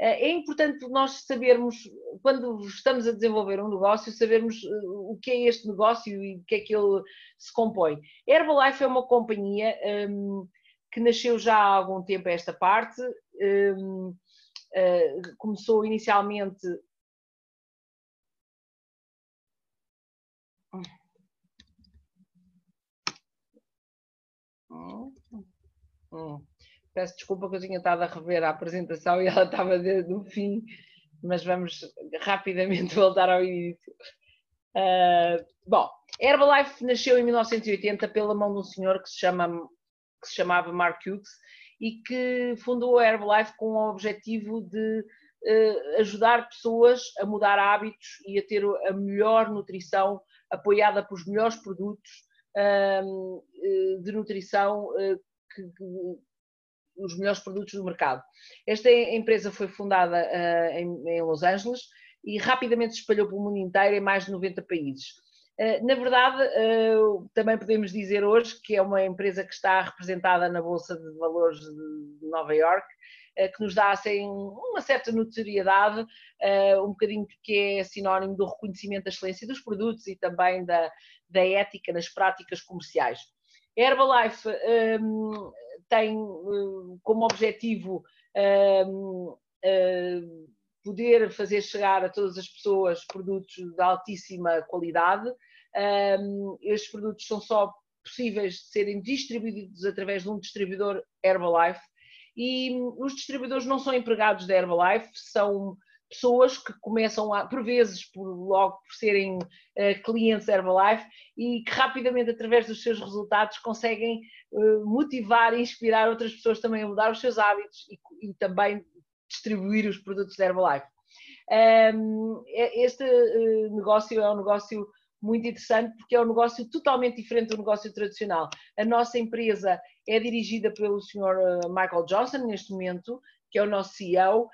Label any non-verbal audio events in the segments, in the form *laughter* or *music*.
É importante nós sabermos, quando estamos a desenvolver um negócio, sabermos o que é este negócio e o que é que ele se compõe. Herbalife é uma companhia um, que nasceu já há algum tempo a esta parte, um, uh, começou inicialmente Hum. Peço desculpa que eu tinha estado a rever a apresentação e ela estava no fim, mas vamos rapidamente *laughs* voltar ao início. Uh, bom, Herbalife nasceu em 1980 pela mão de um senhor que se, chama, que se chamava Mark Hughes e que fundou a Herbalife com o objetivo de uh, ajudar pessoas a mudar hábitos e a ter a melhor nutrição apoiada por os melhores produtos uh, de nutrição que, os melhores produtos do mercado. Esta empresa foi fundada uh, em, em, Los Angeles e rapidamente se espalhou pelo mundo inteiro em mais de 90 países. Uh, na verdade, uh, também podemos dizer hoje que é uma empresa que está representada na Bolsa de Valores de Nova York, que nos dá assim, uma certa notoriedade, um bocadinho porque é sinónimo do reconhecimento da excelência dos produtos e também da, da ética nas práticas comerciais. Herbalife um, tem um, como objetivo um, poder fazer chegar a todas as pessoas produtos de altíssima qualidade. estes produtos são só possíveis de serem distribuídos através de um distribuidor Herbalife e os distribuidores não são empregados da Herbalife, são pessoas que começam a, por vezes, por, logo por serem uh, clientes Herbalife e que rapidamente, através dos seus resultados, conseguem uh, motivar e inspirar outras pessoas também a mudar os seus hábitos e, e também distribuir os produtos da Herbalife. Um, este uh, negócio é um negócio muito interessante porque é um negócio totalmente diferente do negócio tradicional. A nossa empresa é dirigida pelo Sr. Michael Johnson, neste momento, que é o nosso CEO,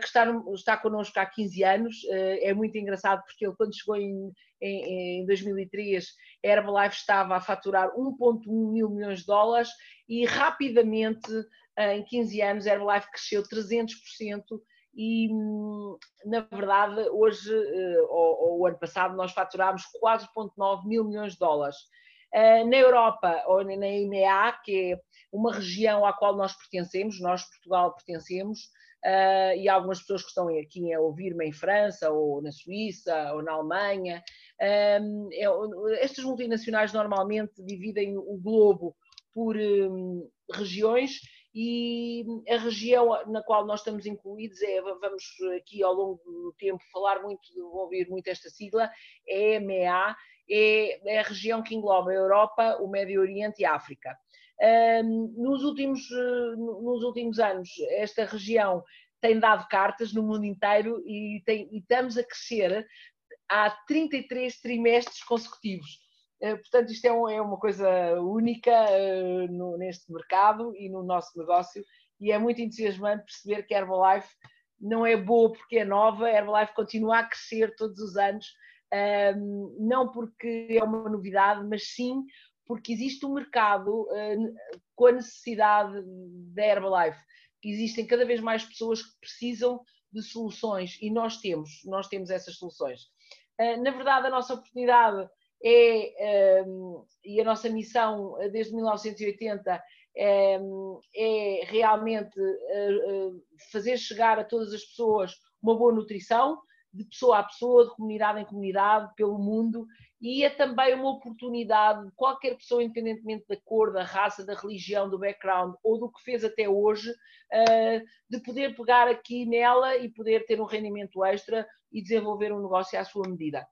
que está, está connosco há 15 anos. Uh, é muito engraçado porque ele, quando chegou em, em, em 2003, a Herbalife estava a faturar 1,1 mil milhões de dólares e rapidamente, uh, em 15 anos, a Herbalife cresceu 300% e na verdade hoje ou, ou o ano passado nós faturámos 4,9 mil milhões de dólares. Na Europa ou na IMEA, que é uma região à qual nós pertencemos, nós Portugal pertencemos, uh, e algumas pessoas que estão aqui a ouvir-me em França, ou na Suíça, ou na Alemanha. Um, é, estas multinacionais normalmente dividem o globo por um, regiões e a região na qual nós estamos incluídos é, vamos aqui ao longo do tempo falar muito, ouvir muito esta sigla, é EMEA, é, é a região que engloba a Europa, o Médio Oriente e a África. Nos últimos, eh, nos últimos anos, esta região tem dado cartas no mundo inteiro e, tem, e estamos a crescer há 33 trimestres consecutivos. Eh, portanto, isto é, um, é uma coisa única uh, no, neste mercado e no nosso negócio, e é muito entusiasmante perceber que a Herbalife não é boa porque é nova, a Herbalife continua a crescer todos os anos, um, não porque é uma novidade, mas sim porque existe um mercado uh, com a necessidade da Herbalife. Existem cada vez mais pessoas que precisam de soluções e nós temos, nós temos essas soluções. Uh, na verdade, a nossa oportunidade é, um, e a nossa missão desde 1980 é, é realmente uh, fazer chegar a todas as pessoas uma boa nutrição, de pessoa a pessoa, de comunidade em comunidade, pelo mundo, e é também uma oportunidade de qualquer pessoa, independentemente da cor, da raça, da religião, do background ou do que fez até hoje, eh, de poder pegar aqui nela e poder ter um rendimento extra e desenvolver um negócio à sua medida.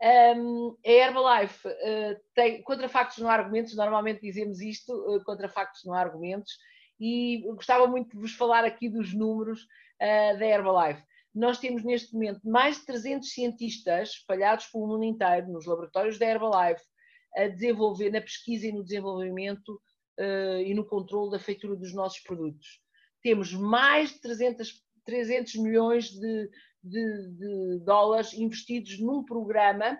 Um, a Herbalife uh, tem contra factos não há argumentos, normalmente dizemos isto, uh, contra factos não há argumentos, e gostava muito de vos falar aqui dos números uh, da Herbalife nós temos neste momento mais de 300 cientistas espalhados pelo mundo inteiro, nos laboratórios da Herbalife, a desenvolver, na pesquisa e no desenvolvimento uh, e no controle da feitura dos nossos produtos. Temos mais de 300, 300 milhões de, de, de dólares investidos num programa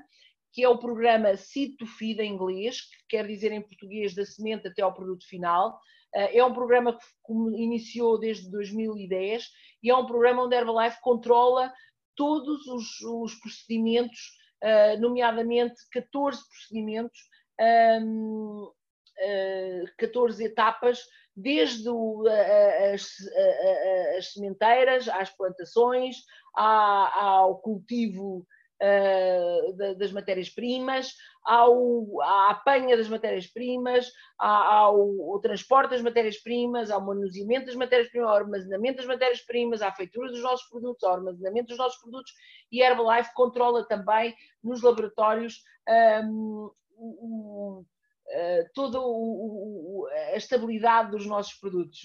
que é o programa Seed to Feed em inglês, que quer dizer em português da semente até ao produto final. Eh, é um programa que iniciou desde 2010 e é um programa onde a Herbalife controla todos os, os procedimentos, uh, nomeadamente 14 procedimentos, um, uh, 14 etapas, desde as, as, sementeiras, às plantações, ao cultivo uh, das matérias-primas, à apanha das matérias-primas, ao, ao, transporte das matérias-primas, ao manuseamento das matérias-primas, ao armazenamento das matérias-primas, à feitura dos nossos produtos, ao armazenamento dos nossos produtos e a Herbalife controla também nos laboratórios um, o, uh, toda o, a estabilidade dos nossos produtos.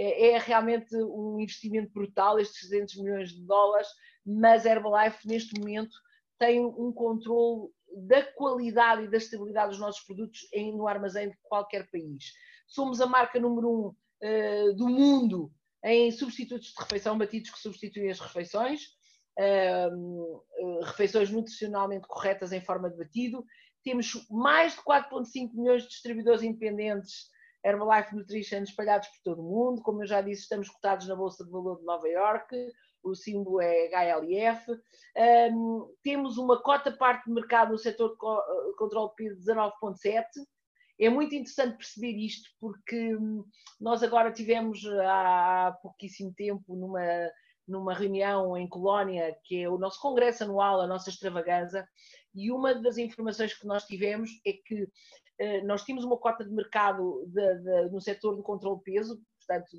É, é, realmente um investimento brutal, estes 300 milhões de dólares, mas Herbalife neste momento tem um controle da qualidade e da estabilidade dos nossos produtos em, no armazém de qualquer país. Somos a marca número um uh, do mundo em substitutos de refeição, batidos que substituem as refeições, uh, refeições nutricionalmente corretas em forma de batido. Temos mais de 4,5 milhões de distribuidores independentes Herbalife Nutrition espalhados por todo o mundo. Como eu já disse, estamos cotados na Bolsa de Valor de Nova York o símbolo é HLF. Um, temos uma cota parte de mercado no setor de eh, controle de peso de 19,7%. É muito interessante perceber isto, porque hum, nós agora tivemos há pouquíssimo tempo numa, numa reunião em Colónia, que é o nosso congresso anual, a nossa extravaganza, e uma das informações que nós tivemos é que nós tínhamos uma cota de mercado de, de, no setor do controle de peso, portanto,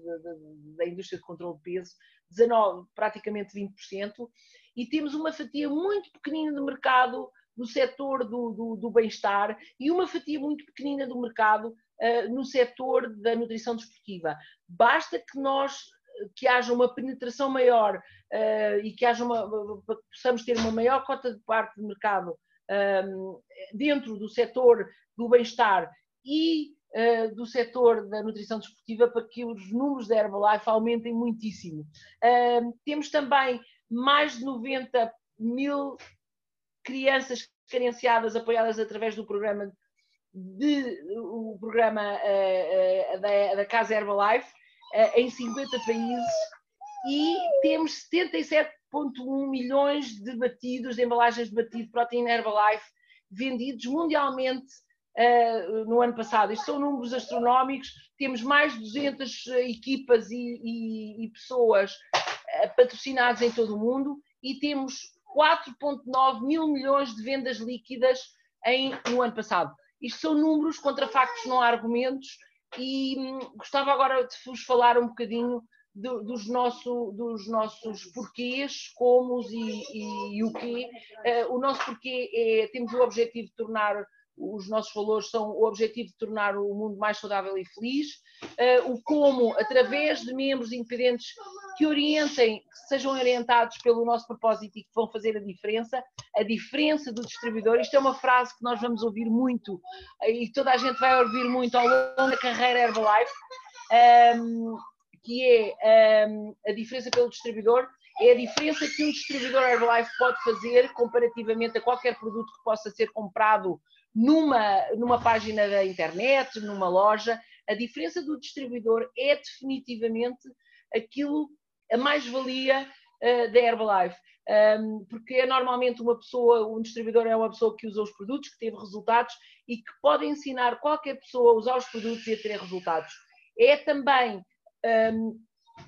da indústria de controle de peso, 19, praticamente 20%, e temos uma fatia muito pequenina de mercado no setor do, do, do bem-estar e uma fatia muito pequenina do mercado uh, no setor da nutrição desportiva. Basta que nós que haja uma penetração maior uh, e que haja uma, possamos ter uma maior cota de parte de mercado um, dentro do setor do bem-estar e uh, do setor da nutrição desportiva para que os números da Herbalife aumentem muitíssimo. Temos também mais de 90 mil crianças carenciadas apoiadas através do programa de, o programa uh, da, da, Casa Herbalife em 50 países e temos 77,1 milhões de batidos, de embalagens de batido proteína Herbalife vendidos mundialmente uh, no ano passado. Isto são números astronómicos, temos mais de 200 eh, equipas e, e, e pessoas uh, patrocinadas em todo o mundo e temos 4,9 mil milhões de vendas líquidas em, no ano passado. Isto são números contra factos, não há argumentos, e hum, gostava agora de vos falar um bocadinho do, dos, nosso, dos nossos porquês, como e, e, o quê. Uh, o nosso porquê é, temos o objetivo de tornar os nossos valores são o objetivo de tornar o mundo mais saudável e feliz, uh, o como, através de membros independentes que orientem, que sejam orientados pelo nosso propósito e que vão fazer a diferença, a diferença do distribuidor. Isto é uma frase que nós vamos ouvir muito e toda a gente vai ouvir muito ao longo da carreira Herbalife, um, que é um, ehm, a diferença pelo distribuidor é a diferença que um distribuidor Herbalife pode fazer comparativamente a qualquer produto que possa ser comprado numa, numa página da internet, numa loja, a diferença do distribuidor é definitivamente aquilo, a mais-valia uh, da Herbalife. Um, porque é normalmente uma pessoa, um distribuidor é uma pessoa que usa os produtos, que teve resultados e que pode ensinar qualquer pessoa a usar os produtos e a ter resultados. É também um,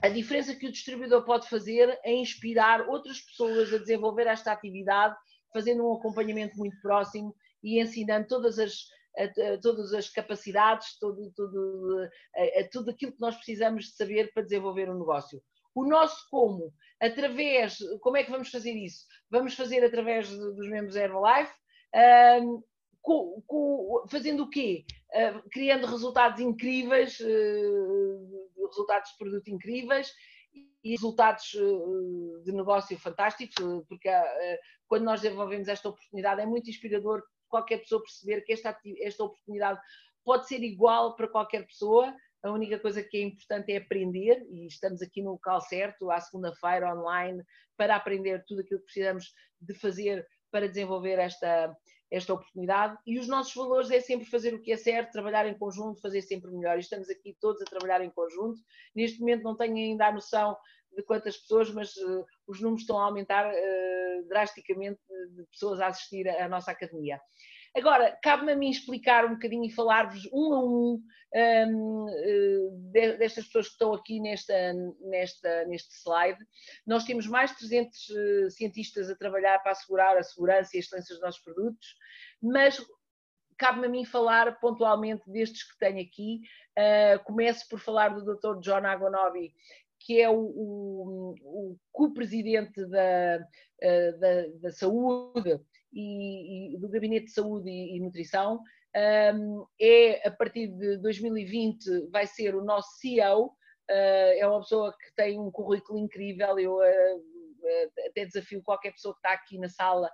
a diferença que o distribuidor pode fazer é inspirar outras pessoas a desenvolver esta atividade, fazendo um acompanhamento muito próximo e ensinando todas as, todas as capacidades, todo, todo, a, tudo aquilo que nós precisamos de saber para desenvolver um negócio. O nosso como, através, como é que vamos fazer isso? Vamos fazer através dos membros Herbalife, um, com, com, fazendo o quê? Criando resultados incríveis, uh, resultados de produto incríveis e resultados uh, de negócio fantásticos, porque quando nós desenvolvemos esta oportunidade é muito inspirador qualquer pessoa perceber que esta, esta oportunidade pode ser igual para qualquer pessoa. A única coisa que é importante é aprender, e estamos aqui no local certo, à segunda-feira, online, para aprender tudo aquilo que precisamos de fazer para desenvolver esta, esta oportunidade. E os nossos valores é sempre fazer o que é certo, trabalhar em conjunto, fazer sempre melhor. E estamos aqui todos a trabalhar em conjunto. Neste momento não tenho ainda a noção de quantas pessoas, mas uh, os números estão a aumentar uh, drasticamente de pessoas a assistir à nossa academia. Agora, cabe-me a mim explicar um bocadinho e falar-vos um a um, um uh, destas pessoas que estão aqui nesta, nesta, neste slide. Nós temos mais de 300 cientistas a trabalhar para assegurar a segurança e a excelência dos nossos produtos, mas cabe-me a mim falar pontualmente destes que tenho aqui. Uh, começo por falar do Dr. John Agonovi, que é o, o, o co-presidente da, da, da, saúde e, e, do Gabinete de Saúde e, e Nutrição. Um, é, a partir de 2020, vai ser o nosso CEO. Uh, ah, é uma pessoa que tem um currículo incrível. Eu até desafio qualquer pessoa que está aqui na sala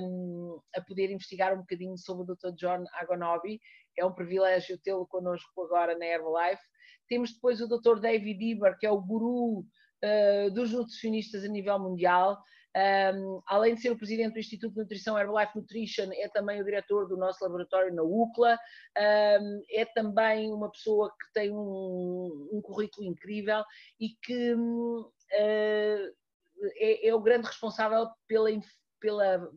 um, a poder investigar um bocadinho sobre o Dr. John Agonobi. É um privilégio tê-lo connosco agora na Herbalife. Temos depois o Dr. David Eber, que é o guru uh, dos nutricionistas a nível mundial. Um, além de ser o presidente do Instituto de Nutrição Herbalife Nutrition, é também o diretor do nosso laboratório na UCLA, um, é também uma pessoa que tem um, um currículo incrível e que uh, é, é, o grande responsável pela, pela,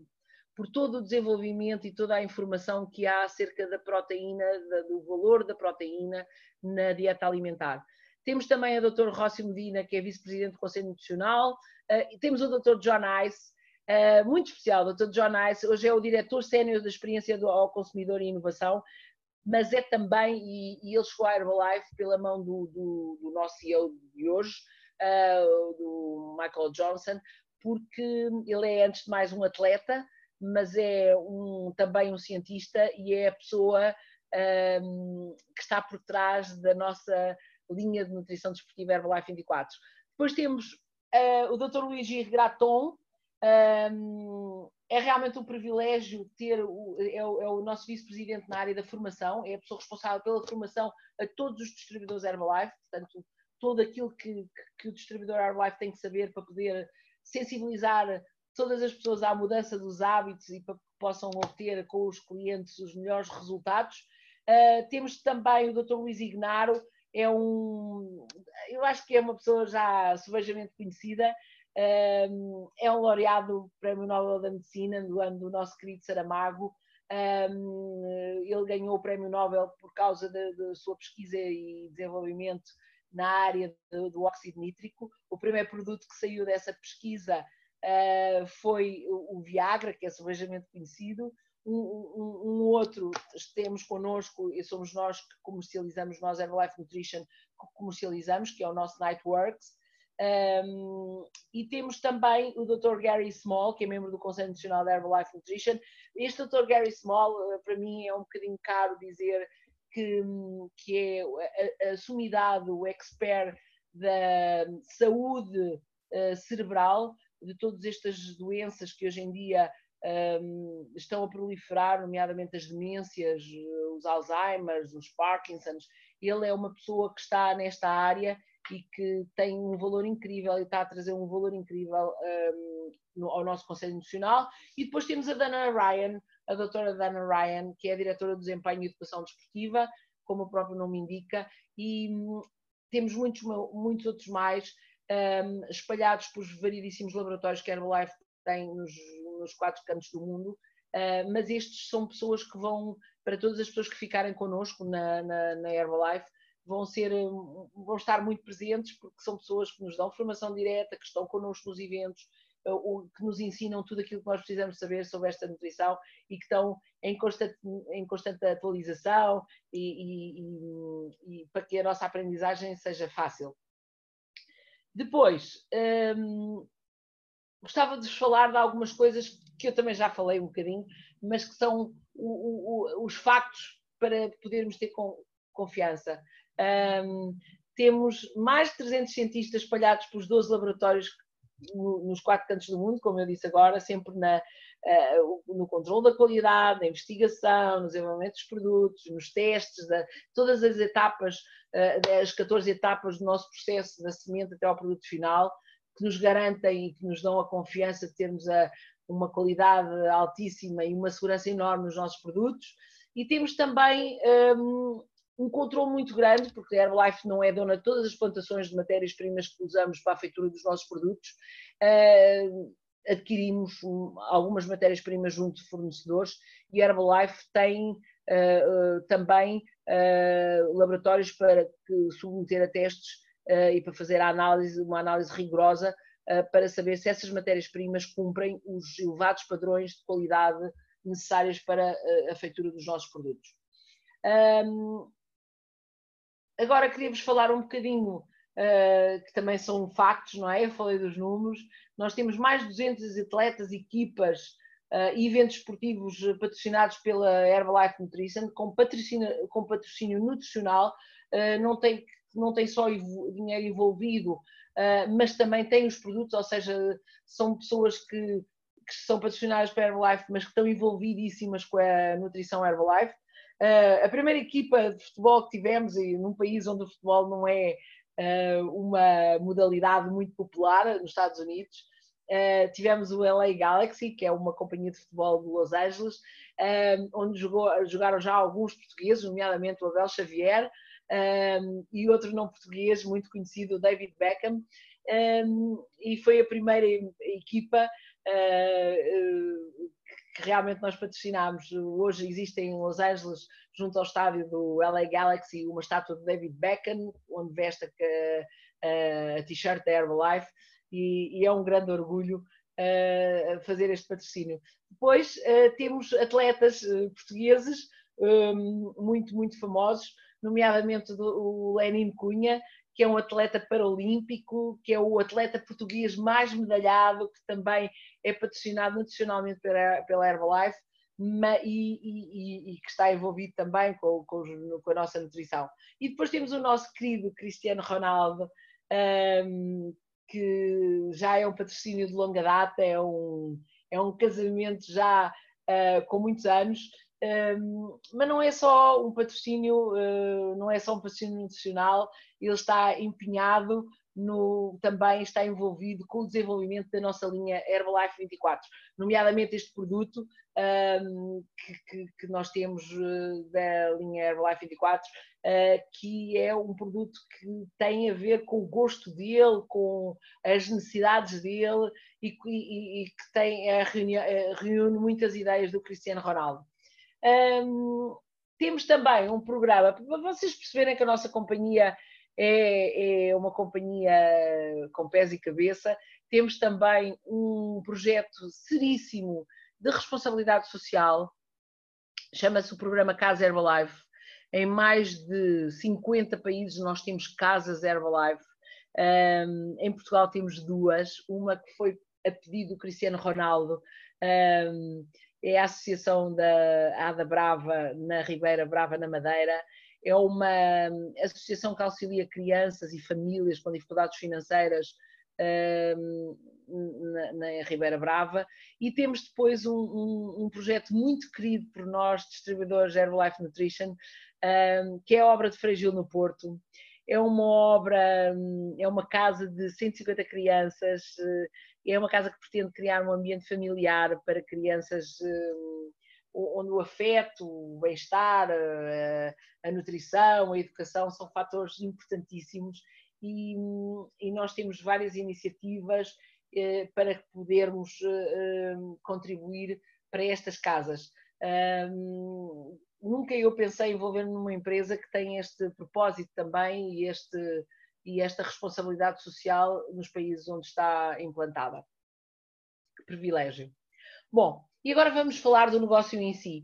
por todo o desenvolvimento e toda a informação que há acerca da proteína, do valor da proteína na dieta alimentar. Temos também a doutora Rossi Medina, que é vice-presidente do Conselho Nutricional, uh, temos o doutor John Ice, uh, muito especial, o John Ice, hoje é o diretor sénior da experiência do, ao consumidor e inovação, mas é também, e, e ele chegou à Herbalife pela mão do, do, do nosso CEO de hoje, uh, do Michael Johnson, porque ele é, antes de mais, um atleta, mas é um, também um cientista e é a pessoa um, que está por trás da nossa linha de nutrição desportiva Herbalife 24. Depois temos uh, o Dr. Luigi Graton, um, é realmente um privilégio ter o, é, o, é o nosso vice-presidente na área da formação, é a pessoa responsável pela formação a todos os distribuidores Herbalife, portanto, todo aquilo que, que, o distribuidor Herbalife tem que saber para poder sensibilizar todas as pessoas à mudança dos hábitos e para que possam obter com os clientes os melhores resultados. Uh, temos também o Dr. Luís Ignaro, é um, eu acho que é uma pessoa já subejamente conhecida, uh, é um laureado do Prémio Nobel da Medicina do ano do nosso querido Saramago. Um, ele ganhou o Prémio Nobel por causa da sua pesquisa e desenvolvimento na área do, do óxido nítrico. O primeiro produto que saiu dessa pesquisa uh, foi o, Viagra, que é subejamente conhecido. Um, um, outro temos connosco, e somos nós que comercializamos, nós Herbalife Nutrition, que comercializamos, que é o nosso Nightworks. Um, e temos também o Dr. Gary Small, que é membro do Conselho Nacional da Herbalife Nutrition. Este Dr. Gary Small, eh, para mim, é um bocadinho caro dizer que, que é a, a sumidade, o expert da saúde uh, cerebral, de todas estas doenças que hoje em dia um, estão a proliferar, nomeadamente as demências, os Alzheimer's, os Parkinson's. Ele é uma pessoa que está nesta área e que tem um valor incrível e está a trazer um valor incrível um, no, ao nosso Conselho Nacional. E depois temos a Dana Ryan, a doutora Dana Ryan, que é a diretora do Desempenho e Educação Desportiva, como o próprio nome indica, e hum, temos muitos, muitos outros mais espalhados por variedíssimos laboratórios que a Herbalife tem nos, nos quatro cantos do mundo, uh, mas estes são pessoas que vão, para todas as pessoas que ficarem connosco na, na, na Herbalife, vão, ser, vão estar muito presentes porque são pessoas que nos dão formação direta, que estão connosco nos eventos, que nos ensinam tudo aquilo que nós precisamos saber sobre esta nutrição e que estão em constante, em constante atualização e, e, e, para que a nossa aprendizagem seja fácil. Depois, hum, gostava de vos falar de algumas coisas que eu também já falei um bocadinho, mas que são o, o, os factos para podermos ter confiança. Um, temos mais de 300 cientistas espalhados pelos 12 laboratórios nos quatro cantos do mundo, como eu disse agora, sempre na, uh, no controle da qualidade, na investigação, no desenvolvimento dos produtos, nos testes, da, todas as etapas, uh, as 14 etapas do nosso processo da semente até ao produto final, que nos garantem e que nos dão a confiança de termos a, uma qualidade altíssima e uma segurança enorme nos nossos produtos. E temos também um, um controle muito grande, porque a Herbalife não é dona de todas as plantações de matérias-primas que usamos para a feitura dos nossos produtos. Uh, adquirimos algumas matérias-primas junto de fornecedores e a Herbalife tem uh, uh, também laboratórios para que submeter a testes e para fazer análise, uma análise rigorosa para saber se essas matérias-primas cumprem os elevados padrões de qualidade necessários para a feitura dos nossos produtos. Um, Agora queria-vos falar um bocadinho, uh, que também são factos, não é? Eu falei dos números. Nós temos mais de 200 atletas, equipas uh, e eventos esportivos patrocinados pela Herbalife Nutrition, com patrocínio, com patrocínio nutricional. Uh, não, tem, não tem só dinheiro envolvido, mas também tem os produtos, ou seja, são pessoas que, que são patrocinadas pela Herbalife, mas que estão envolvidíssimas com a nutrição Herbalife. Uh, a primeira equipa de futebol que tivemos, e num país onde o futebol não é uh, uma modalidade muito popular, nos Estados Unidos, uh, tivemos o LA Galaxy, que é uma companhia de futebol de Los Angeles, onde jogou, jogaram já alguns portugueses, nomeadamente o Abel Xavier, e outro não português muito conhecido, David Beckham, e foi a primeira equipa que realmente nós patrocinámos. Hoje existe em Los Angeles, junto ao estádio do LA Galaxy, uma estátua de David Beckham, onde veste a, a, a t-shirt da Herbalife, e, e, é um grande orgulho uh, fazer este patrocínio. Depois uh, temos atletas uh, portugueses um, muito, muito famosos, nomeadamente do, o Lenin Cunha, que é um atleta paralímpico, que é o atleta português mais medalhado, que também é patrocinado nacionalmente pela, pela Herbalife e, e, e, que está envolvido também com, com, com, a nossa nutrição. E depois temos o nosso querido Cristiano Ronaldo, um, que já é um patrocínio de longa data, é um, é um casamento já uh, com muitos anos um, mas não é só um patrocínio, uh, não é só um patrocínio nutricional, ele está empenhado no, também está envolvido com o desenvolvimento da nossa linha Herbalife 24, nomeadamente este produto um, que, que, que, nós temos uh, da linha Herbalife 24, uh, que é um produto que tem a ver com o gosto dele, com as necessidades dele e, e, e que tem, reúne muitas ideias do Cristiano Ronaldo. Um, temos também um programa, para vocês perceberem que a nossa companhia é, é, uma companhia com pés e cabeça, temos também um projeto seríssimo de responsabilidade social, chama-se o programa Casa Herbalife. Em mais de 50 países nós temos casas Herbalife. Um, em Portugal temos duas, uma que foi a pedido do Cristiano Ronaldo, um, é a associação da Ada Brava na Ribeira Brava, na Madeira. É uma associação que auxilia crianças e famílias com dificuldades financeiras um, na, na, Ribeira Brava. E temos depois um, um, um, projeto muito querido por nós, distribuidores Herbalife Nutrition, que é a obra de Frei Gil no Porto. É uma obra, hum, é uma casa de 150 crianças é uma casa que pretende criar um ambiente familiar para crianças hum, onde o afeto, o bem-estar, a, nutrição, a educação são fatores importantíssimos e, e nós temos várias iniciativas eh, para podermos eh, hum, contribuir para estas casas. Nunca eu pensei em envolver-me numa empresa que tem este propósito também e este e esta responsabilidade social nos países onde está implantada. Que privilégio. Bom, e agora vamos falar do negócio em si.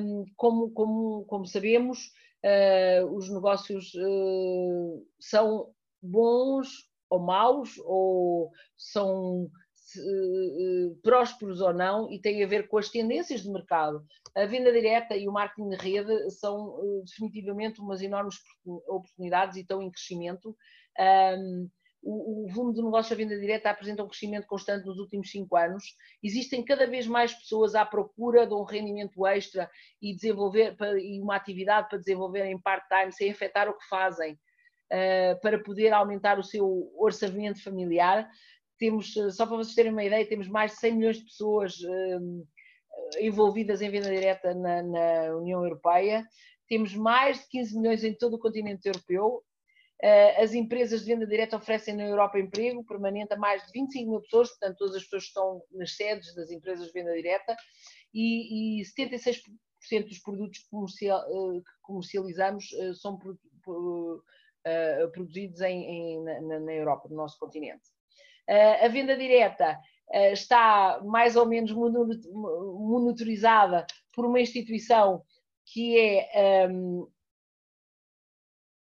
Um, como, como, como, sabemos, uh, os negócios uh, são bons ou maus, ou são uh, prósperos ou não, e têm a ver com as tendências de mercado. A venda direta e o marketing de rede são uh, definitivamente umas enormes oportunidades e estão em crescimento. Um, o, volume de negócio à venda direta apresenta um crescimento constante nos últimos cinco anos. Existem cada vez mais pessoas à procura de um rendimento extra e, desenvolver, e uma atividade para desenvolver em part-time sem afetar o que fazem, para poder aumentar o seu orçamento familiar. Temos, só para vocês terem uma ideia, temos mais de 100 milhões de pessoas envolvidas em venda direta na, na União Europeia. temos mais de 15 milhões em todo o continente europeu. Uh, as empresas de venda direta oferecem na Europa emprego permanente a mais de 25 mil pessoas, portanto, todas as pessoas estão nas sedes das empresas de venda direta, e, e 76% dos produtos que comercializamos são pro, pro, produzidos em, em, na, na, Europa, no nosso continente. A venda direta está mais ou menos monitorizada por uma instituição que é um,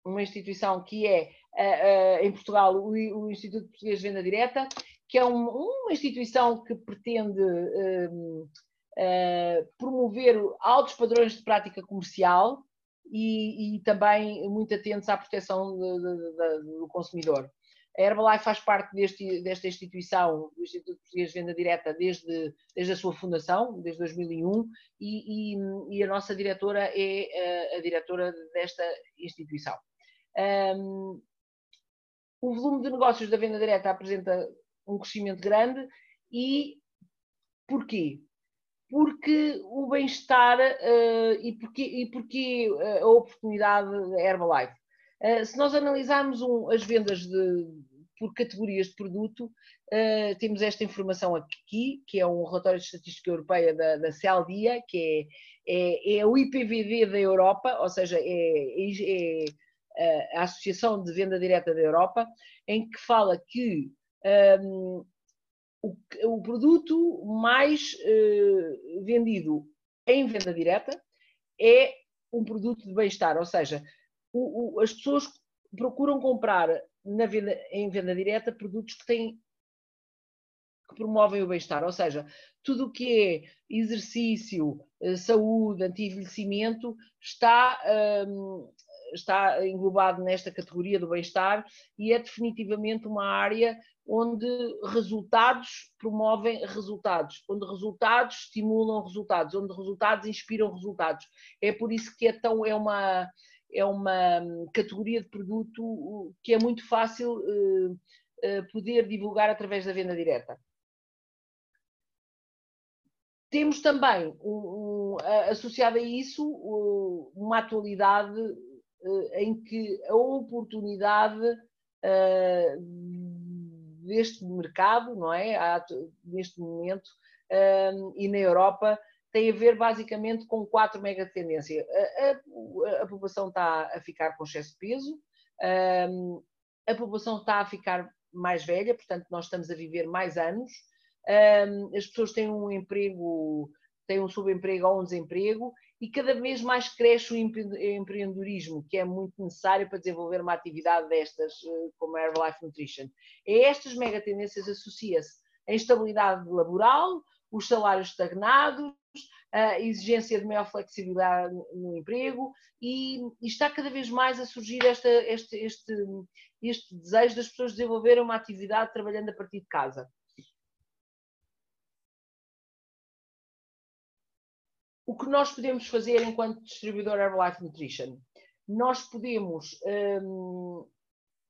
uma instituição que é uh, em Portugal o, Instituto Português de Venda Direta, que é um, uma instituição que pretende uh, promover altos padrões de prática comercial e, e também muito atentos à proteção do consumidor. A Herbalife faz parte deste, desta instituição, do Instituto Português de Venda Direta, desde, desde a sua fundação, desde 2001, e, e, e a nossa diretora é a, a diretora desta instituição. Um, o volume de negócios da venda direta apresenta um crescimento grande e porquê? Porque o bem-estar uh, e, porque, e porque a oportunidade da Herbalife. Uh, se nós analisarmos um, as vendas de, por categorias de produto, uh, temos esta informação aqui, que é um relatório de estatística europeia da, da CELDIA, que é, é, é, o IPVD da Europa, ou seja, é, é, é a Associação de Venda Direta da Europa, em que fala que um, o, o, produto mais uh, vendido em venda direta é um produto de bem-estar, ou seja, o, o, as pessoas procuram comprar venda, em venda direta produtos que têm que promovem o bem-estar, ou seja, tudo o que é exercício, eh, saúde, anti-envelhecimento está, um, está englobado nesta categoria do bem-estar e é definitivamente uma área onde resultados promovem resultados, onde resultados estimulam resultados, onde resultados inspiram resultados. É por isso que é tão é uma é uma categoria de produto que é muito fácil uh, uh, poder divulgar através da venda direta. Temos também, um, um, associado a isso, uma atualidade uh, em que a oportunidade deste mercado, não é? Neste momento, e na Europa, tem a ver basicamente com quatro mega tendências. A, a, a, população está a ficar com excesso de peso, um, a população está a ficar mais velha, portanto, nós estamos a viver mais anos, um, as pessoas têm um emprego, têm um subemprego ou um desemprego, e cada vez mais cresce o empreendedorismo, que é muito necessário para desenvolver uma atividade destas, eh, como a Herbalife Nutrition. A estas mega tendências associa-se a instabilidade laboral, os salários estagnados, a exigência de maior flexibilidade no emprego e, e está cada vez mais a surgir esta, este, este, este desejo das pessoas desenvolverem uma atividade trabalhando a partir de casa. O que nós podemos fazer enquanto distribuidor Herbalife Nutrition? Nós podemos um,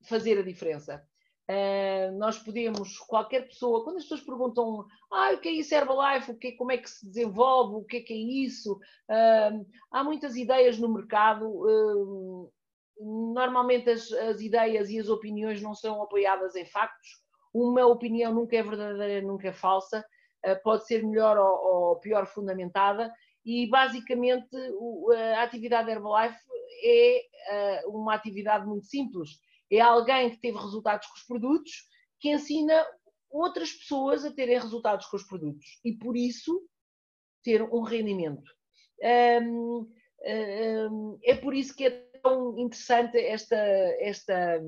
fazer a diferença. Uh, nós podemos, qualquer pessoa, quando as pessoas perguntam ah, o que é isso Herbalife, o que, como é que se desenvolve, o que é que é isso, uh, há muitas ideias no mercado, uh, normalmente as, as, ideias e as opiniões não são apoiadas em factos, uma opinião nunca é verdadeira, nunca é falsa, pode ser melhor ou, ou, pior fundamentada. E basicamente a atividade Herbalife é uma atividade muito simples, é alguém que teve resultados com os produtos, que ensina outras pessoas a terem resultados com os produtos e, por isso, ter um rendimento. É por isso que é tão interessante esta, esta,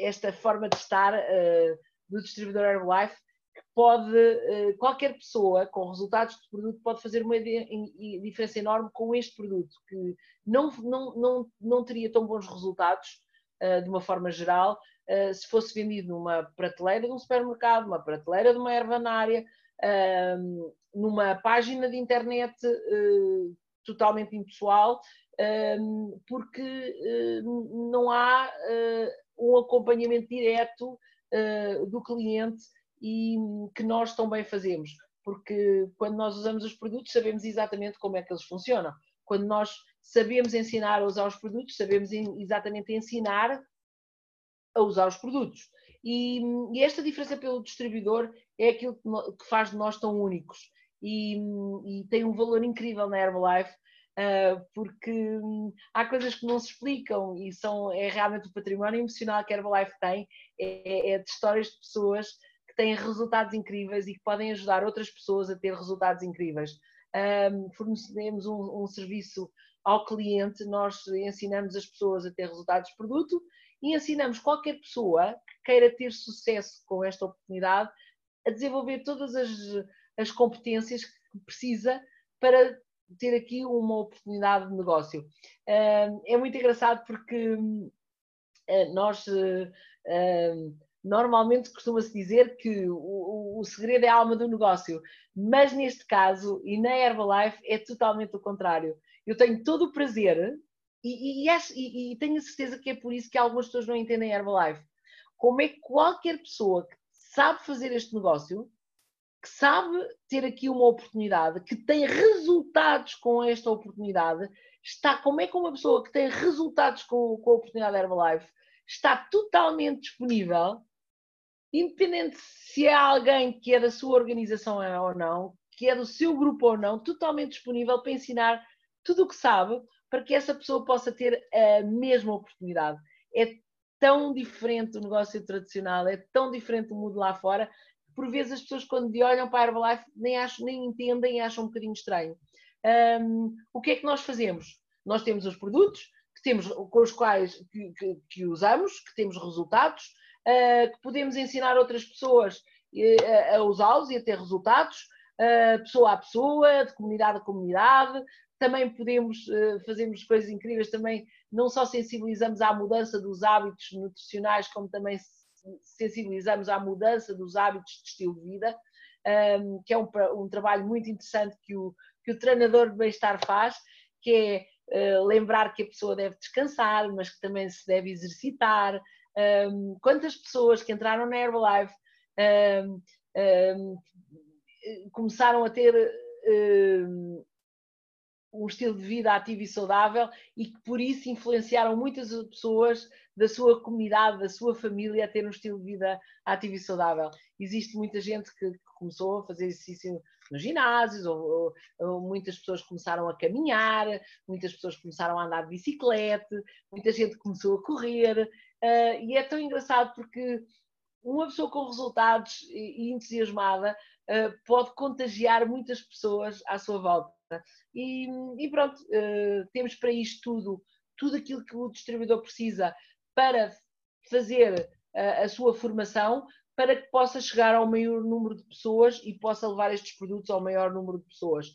esta forma de estar uh, do distribuidor Herbalife, que pode, uh, qualquer pessoa com resultados de produto pode fazer uma diferença enorme com este produto, que não, não, não, não teria tão bons resultados de uma forma geral, eh, se fosse vendido numa prateleira de um supermercado, numa prateleira de uma ervanária, ehm, numa página de internet eh, totalmente impessoal, ehm, porque não há um acompanhamento direto do cliente e que nós também fazemos, porque quando nós usamos os produtos sabemos exatamente como é que eles funcionam. Quando nós sabemos ensinar a usar os produtos, sabemos exatamente ensinar a usar os produtos. E, e, esta diferença pelo distribuidor é aquilo que, faz de nós tão únicos e, e tem um valor incrível na Herbalife. Uh, porque hum, há coisas que não se explicam e são, é realmente o património emocional que a Herbalife tem, é, é de histórias de pessoas que têm resultados incríveis e que podem ajudar outras pessoas a ter resultados incríveis. Um, fornecemos um, um serviço ao cliente, nós ensinamos as pessoas a ter resultados de produto e ensinamos qualquer pessoa que queira ter sucesso com esta oportunidade a desenvolver todas as, as competências que precisa para ter aqui uma oportunidade de negócio. É muito engraçado porque eh, nós eh, normalmente costuma-se dizer que o, o, segredo é a alma do negócio, mas neste caso e na Herbalife é totalmente o contrário. Eu tenho todo o prazer e, e, e, e, tenho a certeza que é por isso que algumas pessoas não entendem Herbalife. Como é que qualquer pessoa que sabe fazer este negócio, que sabe ter aqui uma oportunidade, que tem resultados com esta oportunidade, está, como é que uma pessoa que tem resultados com, com a oportunidade Herbalife está totalmente disponível, independente se é alguém que é da sua organização ou não, que é do seu grupo ou não, totalmente disponível para ensinar tudo o que sabe para que essa pessoa possa ter a mesma oportunidade. É tão diferente do negócio tradicional, é tão diferente do mundo lá fora, que por vezes as pessoas quando olham para a Herbalife nem, acham, nem entendem e acham um bocadinho estranho. Um, o que é que nós fazemos? Nós temos os produtos que temos, com os quais que, que, que usamos, que temos resultados, uh, que podemos ensinar outras pessoas uh, a usá-los e a ter resultados, uh, pessoa a pessoa, de comunidade a comunidade, também podemos, uh, fazemos coisas incríveis, também não só sensibilizamos à mudança dos hábitos nutricionais, como também sensibilizamos à mudança dos hábitos de estilo de vida, ehm, que é um, um, trabalho muito interessante que o, que o treinador de bem-estar faz, que é uh, lembrar que a pessoa deve descansar, mas que também se deve exercitar. Ehm, quantas pessoas que entraram na Herbalife ehm, começaram a ter um estilo de vida ativo e saudável e que por isso influenciaram muitas pessoas da sua comunidade, da sua família a ter um estilo de vida ativo e saudável. Existe muita gente que, começou a fazer exercício nos ginásios, ou, ou, ou, muitas pessoas começaram a caminhar, muitas pessoas começaram a andar de bicicleta, muita gente começou a correr, uh, e é tão engraçado porque uma pessoa com resultados e, entusiasmada uh, pode contagiar muitas pessoas à sua volta. E, e pronto, uh, temos para isto tudo, tudo aquilo que o distribuidor precisa para fazer a, a sua formação, para que possa chegar ao maior número de pessoas e possa levar estes produtos ao maior número de pessoas.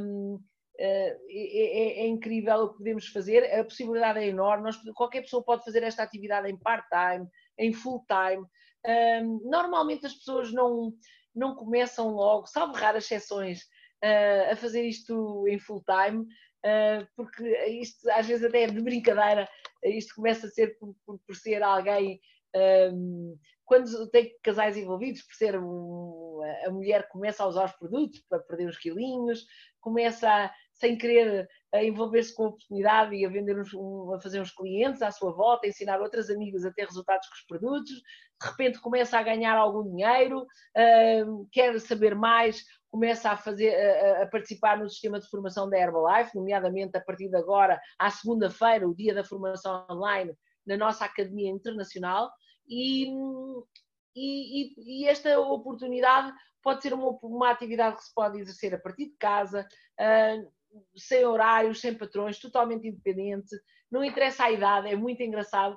Um, é, é, é, incrível o que podemos fazer, a possibilidade é enorme. Nós, qualquer pessoa pode fazer esta atividade em part-time, em full-time. Um, normalmente as pessoas não, não começam logo, salvo raras exceções, uh, a fazer isto em full time, uh, porque isto às vezes até é de brincadeira, isto começa a ser por, por, por ser alguém. Um, quando tem casais envolvidos, por ser um, a mulher começa a usar os produtos para perder uns quilinhos, começa a, sem querer a envolver-se com a oportunidade e a vender uns, um, a fazer uns clientes à sua volta, a ensinar outras amigas a ter resultados com os produtos, de repente começa a ganhar algum dinheiro, uh, quer saber mais, começa a, fazer, a, participar no sistema de formação da Herbalife, nomeadamente a partir de agora, à segunda-feira, o dia da formação online, na nossa Academia Internacional, e, e, e esta oportunidade pode ser uma, uma, atividade que se pode exercer a partir de casa, uh, sem horários, sem patrões, totalmente independente, não interessa a idade, é muito engraçado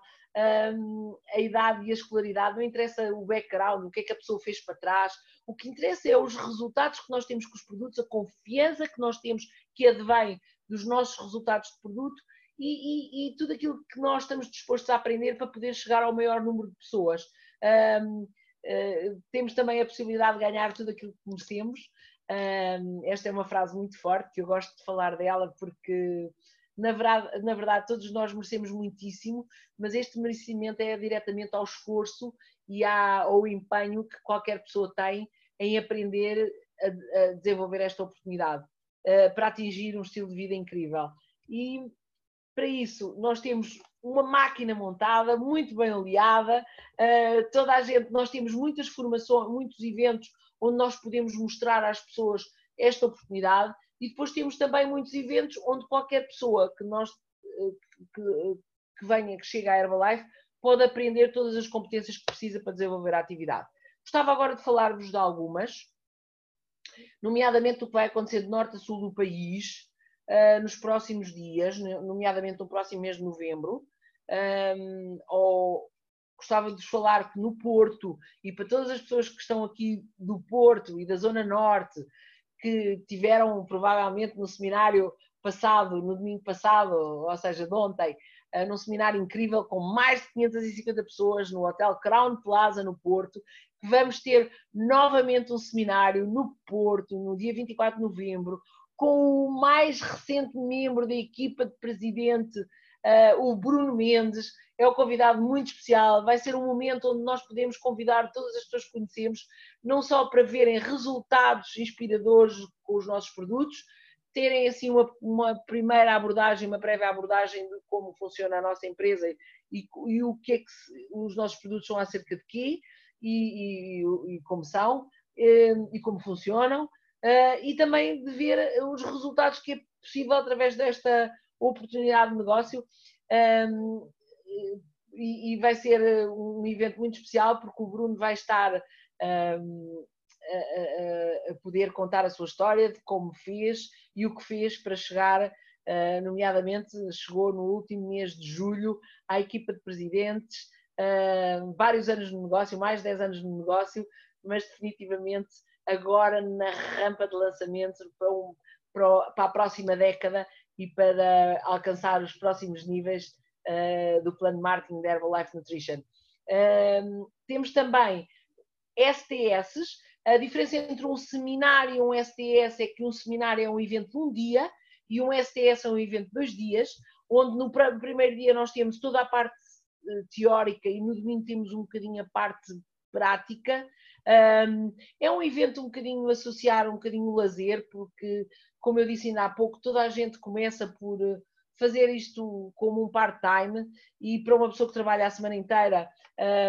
um, a idade e a escolaridade, não interessa o background, o que é que a pessoa fez para trás, o que interessa é os resultados que nós temos com os produtos, a confiança que nós temos que advém dos nossos resultados de produto e, e, e tudo aquilo que nós estamos dispostos a aprender para poder chegar ao maior número de pessoas. Um, uh, eh, temos também a possibilidade de ganhar tudo aquilo que merecemos. Um, esta é uma frase muito forte que eu gosto de falar dela porque na verdade, na verdade, todos nós merecemos muitíssimo, mas este merecimento é diretamente ao esforço e ao empenho que qualquer pessoa tem em aprender a, a desenvolver esta oportunidade uh, para atingir um estilo de vida incrível. E para isso, nós temos uma máquina montada, muito bem aliada, uh, toda a gente, nós temos muitas formações, muitos eventos onde nós podemos mostrar às pessoas esta oportunidade e depois temos também muitos eventos onde qualquer pessoa que nós que, que venha, que chegue à Herbalife, pode aprender todas as competências que precisa para desenvolver a atividade. Gostava agora de falar-vos de algumas, nomeadamente o que vai acontecer de norte a sul do país, uh, nos próximos dias, nomeadamente no próximo mês de novembro. Um, ou gostava de vos falar que no Porto, e para todas as pessoas que estão aqui do Porto e da Zona Norte, que tiveram provavelmente no seminário passado, no domingo passado, ou seja, de ontem, uh, num seminário incrível com mais de 550 pessoas no Hotel Crown Plaza, no Porto, vamos ter novamente um seminário no Porto, no dia 24 de novembro, com o mais recente membro da equipa de presidente, uh, o Bruno Mendes, é um convidado muito especial. Vai ser um momento onde nós podemos convidar todas as pessoas que conhecemos, não só para verem resultados inspiradores com os nossos produtos, terem assim uma, uma primeira abordagem, uma prévia abordagem de como funciona a nossa empresa e, e o que é que os nossos produtos são acerca de quê e, e, e como são e, e como funcionam uh, e também de ver os resultados que é possível através desta oportunidade de negócio. Um, e, e, vai ser um evento muito especial porque o Bruno vai estar um, a, a, a, poder contar a sua história de como fez e o que fez para chegar, uh, nomeadamente chegou no último mês de julho à equipa de presidentes, uh, vários anos no negócio, mais de 10 anos no negócio, mas definitivamente agora na rampa de lançamento para, um, para, a próxima década e para alcançar os próximos níveis uh, do plano de marketing da Herbalife Nutrition. Uh, temos também STS. A diferença entre um seminário e um STS é que um seminário é um evento de um dia e um STS é um evento de dois dias, onde no primeiro dia nós temos toda a parte uh, teórica e no domingo temos um bocadinho a parte prática. Um, é um evento um bocadinho associar, um bocadinho lazer, porque, como eu disse ainda há pouco, toda a gente começa por eh, fazer isto como um part-time e para uma pessoa que trabalha a semana inteira,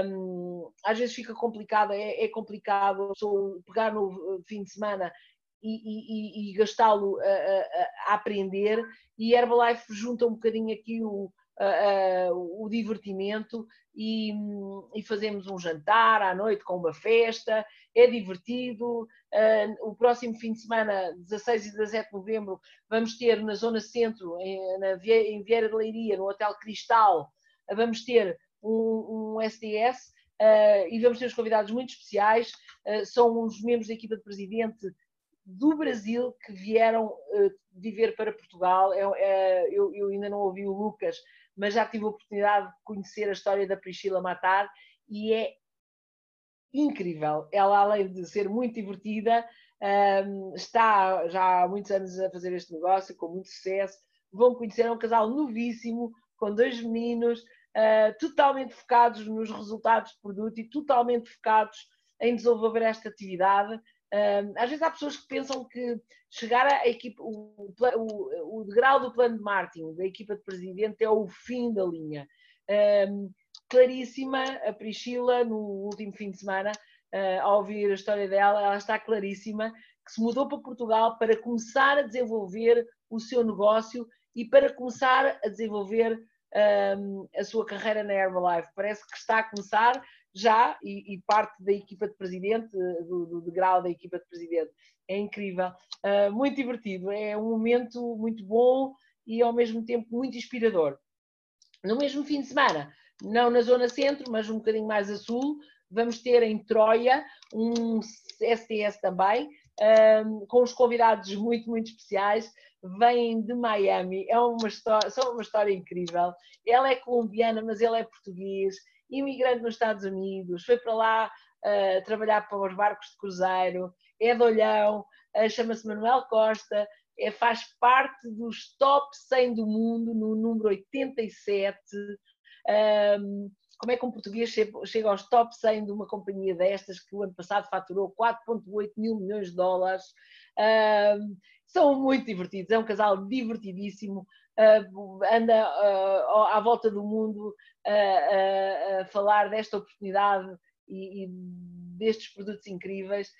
um, às vezes fica complicado, é, é complicado pegar no fim de semana e, e, e gastá-lo a, a, a, aprender e Herbalife junta um bocadinho aqui o, o divertimento e, e, fazemos um jantar à noite com uma festa, é divertido. Uh, o próximo fim de semana, 16 e 17 de novembro, vamos ter na Zona Centro, em, na, em Vieira de Leiria, no Hotel Cristal, vamos ter um, um SDS uh, e vamos ter os convidados muito especiais. Uh, são os membros da equipa de presidente do Brasil que vieram uh, viver para Portugal. Eu, eu, eu, ainda não ouvi o Lucas, mas já tive a oportunidade de conhecer a história da Priscila Matar e é incrível. Ela, além de ser muito divertida, um, está já há muitos anos a fazer este negócio com muito sucesso. Vão conhecer é um casal novíssimo, com dois meninos, uh, totalmente focados nos resultados de produto e totalmente focados em desenvolver esta atividade às vezes há pessoas que pensam que chegar à equipa, o, o, o degrau do plano de marketing da equipa de presidente é o fim da linha. Um, claríssima, a Priscila, no último fim de semana, uh, ao ouvir a história dela, ela está claríssima que se mudou para Portugal para começar a desenvolver o seu negócio e para começar a desenvolver um, a sua carreira na Herbalife. Parece que está a começar, já e, e, parte da equipa de presidente, do, do, do, grau da equipa de presidente. É incrível, uh, muito divertido, é um momento muito bom e ao mesmo tempo muito inspirador. No mesmo fim de semana, não na zona centro, mas um bocadinho mais a sul, vamos ter em Troia um STS também, um, com os convidados muito, muito especiais, vêm de Miami, é uma história, são uma história incrível. Ela é colombiana, mas ele é português, imigrante nos Estados Unidos, foi para lá uh, trabalhar para os barcos de cruzeiro, é de olhão, uh, chama-se Manuel Costa, é, faz parte dos top 100 do mundo, no número 87. Um, como é que um português chega aos top 100 de uma companhia destas que o ano passado faturou 4,8 mil milhões de dólares? Um, são muito divertidos, é um casal divertidíssimo, anda à volta do mundo a falar desta oportunidade e, e destes produtos incríveis.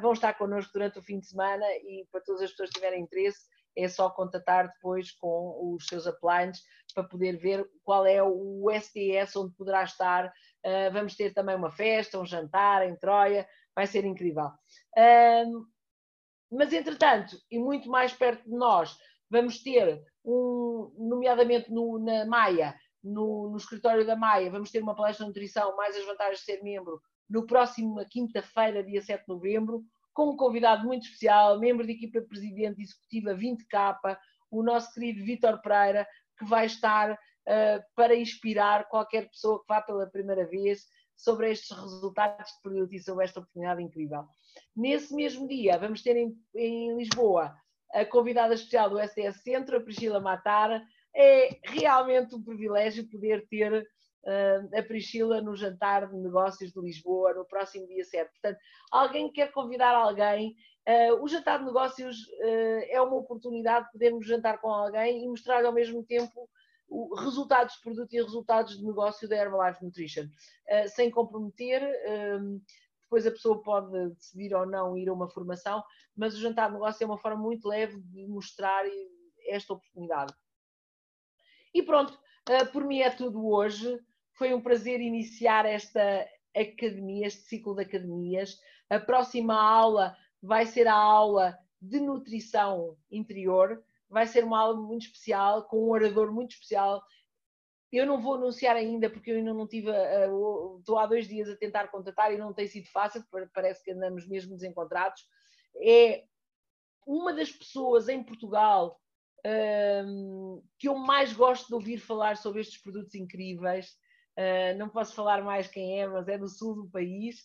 vão estar connosco durante o fim de semana e para todas as pessoas que tiverem interesse, é só contatar depois com os seus uplines para poder ver qual é o STS onde poderá estar. Uh, vamos ter também uma festa, um jantar em Troia, vai ser incrível. Uh, mas, entretanto, e muito mais perto de nós, vamos ter, um, nomeadamente no, na Maia, no, no, escritório da Maia, vamos ter uma palestra de nutrição, mais as vantagens de ser membro, no próximo quinta-feira, dia 7 de novembro, com um convidado muito especial, membro da equipa presidente executiva 20K, o nosso querido Vítor Pereira, que vai estar uh, para inspirar qualquer pessoa que vá pela primeira vez sobre estes resultados de produto e sobre esta oportunidade incrível. Nesse mesmo dia, vamos ter em, em Lisboa a convidada especial do SDS Centro, a Priscila Matara. É realmente um privilégio poder ter uh, a Priscila no jantar de negócios de Lisboa no próximo dia 7. Portanto, alguém quer convidar alguém, uh, o jantar de negócios uh, é uma oportunidade de podermos jantar com alguém e mostrar ao mesmo tempo resultados de produto e resultados de negócio da Herbalife Nutrition, sem comprometer. Depois a pessoa pode decidir ou não ir a uma formação, mas o jantar de negócio é uma forma muito leve de mostrar esta oportunidade. E pronto, por mim é tudo hoje. Foi um prazer iniciar esta academia, este ciclo de academias. A próxima aula vai ser a aula de nutrição interior. Vai ser uma aula muito especial, com um orador muito especial. Eu não vou anunciar ainda, porque eu ainda não tive. estou há dois dias a tentar contatar e não tem sido fácil, parece que andamos mesmo desencontrados. É uma das pessoas em Portugal um, que eu mais gosto de ouvir falar sobre estes produtos incríveis. Uh, não posso falar mais quem é, mas é do sul do país.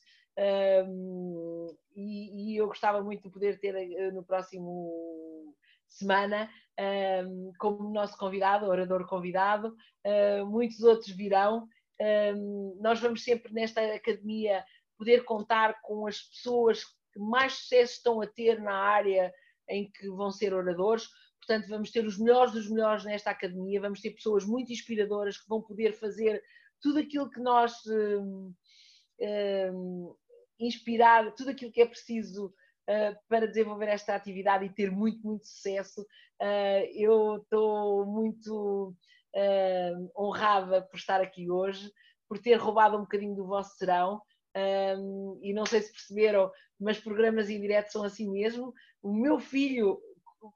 Um, e, e, eu gostava muito de poder ter uh, no próximo semana um, como nosso convidado, orador convidado. Uh, muitos outros virão. Um, nós vamos sempre nesta academia poder contar com as pessoas que mais sucesso estão a ter na área em que vão ser oradores. Portanto, vamos ter os melhores dos melhores nesta academia, vamos ter pessoas muito inspiradoras que vão poder fazer tudo aquilo que nós um, um, inspirar, tudo aquilo que é preciso uh, para desenvolver esta atividade e ter muito, muito sucesso. Uh, eu estou muito uh, honrada por estar aqui hoje, por ter roubado um bocadinho do vosso serão. Um, e não sei se perceberam, mas programas em direto são assim mesmo. O meu filho,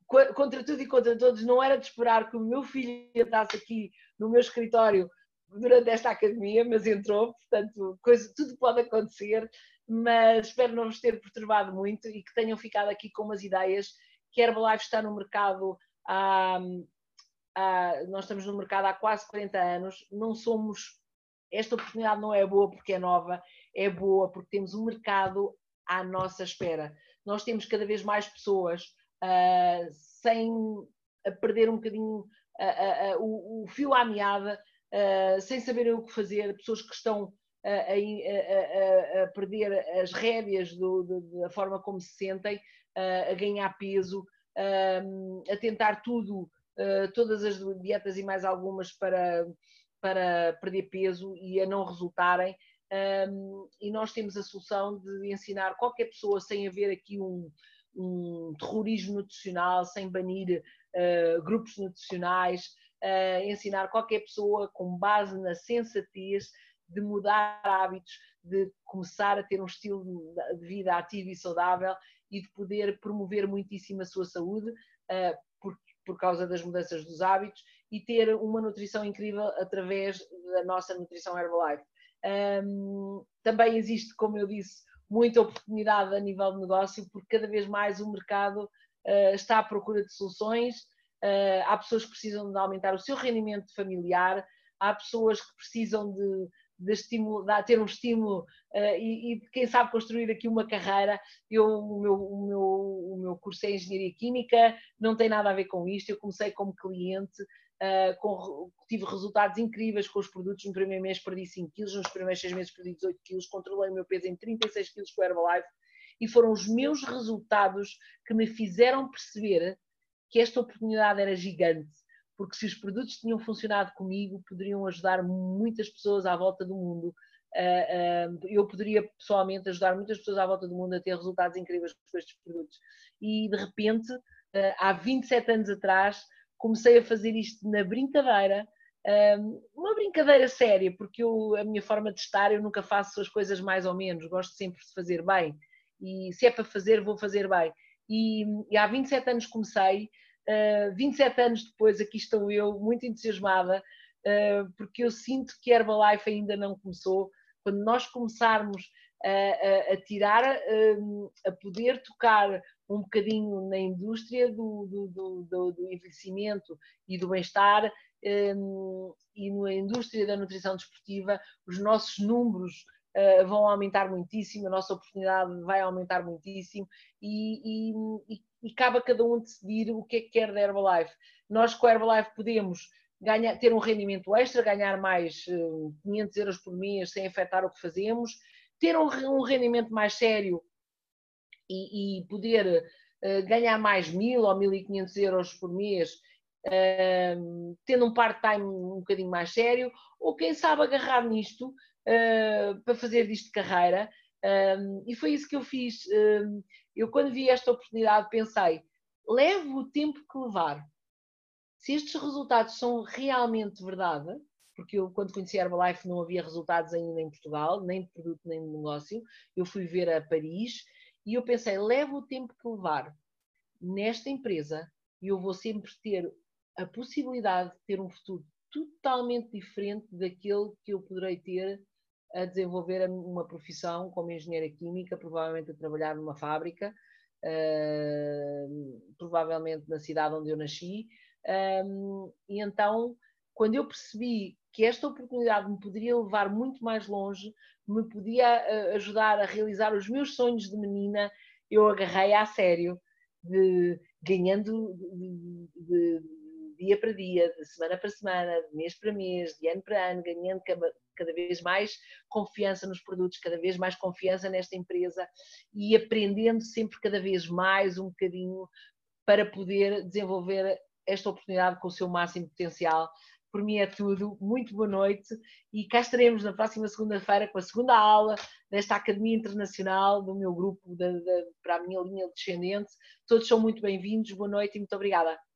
contra tudo e contra todos, não era de esperar que o meu filho entrasse aqui no meu escritório durante esta academia, mas entrou, portanto, coisa, tudo pode acontecer, mas espero não vos ter perturbado muito e que tenham ficado aqui com umas ideias que a Herbalife está no mercado há, há, nós estamos no mercado há quase 40 anos, não somos, esta oportunidade não é boa porque é nova, é boa porque temos um mercado à nossa espera. Nós temos cada vez mais pessoas uh, sem perder um bocadinho uh, uh, o, o fio à meada sem saberem o que fazer, pessoas que estão a, a, a, perder as rédeas do, da forma como se sentem, a ganhar peso, a tentar tudo, todas as dietas e mais algumas para, para perder peso e a não resultarem. E nós temos a solução de ensinar qualquer pessoa sem haver aqui um, um terrorismo nutricional, sem banir uh, grupos nutricionais, uh, ensinar qualquer pessoa com base na sensatez de mudar hábitos, de começar a ter um estilo de vida ativo e saudável e de poder promover muitíssimo a sua saúde uh, por, por causa das mudanças dos hábitos e ter uma nutrição incrível através da nossa nutrição Herbalife. Um, também existe, como eu disse, muita oportunidade a nível de negócio, porque cada vez mais o mercado uh, está à procura de soluções, Uh, há pessoas que precisam de aumentar o seu rendimento familiar, há pessoas que precisam de, de, estimulo, de ter um estímulo uh, e, e, quem sabe construir aqui uma carreira. Eu, o, meu, o, meu, o meu curso é Engenharia Química, não tem nada a ver com isto. Eu comecei como cliente, uh, com, tive resultados incríveis com os produtos. No primeiro mês perdi 5 quilos, nos primeiros 6 meses perdi 18 quilos, controlei o meu peso em 36 quilos com o Herbalife e foram os meus resultados que me fizeram perceber que esta oportunidade era gigante, porque se os produtos tinham funcionado comigo, poderiam ajudar muitas pessoas à volta do mundo. eu poderia pessoalmente ajudar muitas pessoas à volta do mundo a ter resultados incríveis com estes produtos. E de repente, há 27 anos atrás, comecei a fazer isto na brincadeira, uma brincadeira séria, porque eu, a minha forma de estar, eu nunca faço as coisas mais ou menos, gosto sempre de fazer bem. E se é para fazer, vou fazer bem. E, e há 27 anos comecei, uh, ah, 27 anos depois aqui estou eu, muito entusiasmada, uh, porque eu sinto que Herbalife ainda não começou. Quando nós começarmos a, a, a tirar, a, a poder tocar um bocadinho na indústria do, do, do, do envelhecimento e do bem-estar, e na indústria da nutrição desportiva, os nossos números vão aumentar muitíssimo, a nossa oportunidade vai aumentar muitíssimo e, e, e, cabe a cada um decidir o que é que quer da Herbalife. Nós com a Herbalife podemos ganhar, ter um rendimento extra, ganhar mais uh, 500 euros por mês sem afetar o que fazemos, ter um, um rendimento mais sério e, e poder uh, ganhar mais 1000 ou 1500 euros por mês uh, tendo um part-time um bocadinho mais sério, ou quem sabe agarrar nisto uh, para fazer disto carreira. Um, e foi isso que eu fiz. Um, eu, quando vi esta oportunidade, pensei: leve o tempo que levar. Se estes resultados são realmente verdade, porque eu, quando conheci a Herbalife, não havia resultados ainda em Portugal, nem de produto, nem de negócio. Eu fui ver a Paris e eu pensei: leve o tempo que levar nesta empresa e eu vou sempre ter a possibilidade de ter um futuro totalmente diferente daquele que eu poderei ter a desenvolver uma profissão como engenheira química, provavelmente a trabalhar numa fábrica, uh, provavelmente na cidade onde eu nasci. Um, e então, quando eu percebi que esta oportunidade me poderia levar muito mais longe, me podia uh, ajudar a realizar os meus sonhos de menina, eu agarrei a sério, de, ganhando de, de, dia para dia, de semana para semana, de mês para mês, de ano para ano, ganhando cada vez mais confiança nos produtos, cada vez mais confiança nesta empresa e aprendendo sempre cada vez mais um bocadinho para poder desenvolver esta oportunidade com o seu máximo potencial. Por mim é tudo. Muito boa noite e cá estaremos na próxima segunda-feira com a segunda aula desta Academia Internacional do meu grupo para a minha linha descendente. Todos são muito bem-vindos. Boa noite e muito obrigada.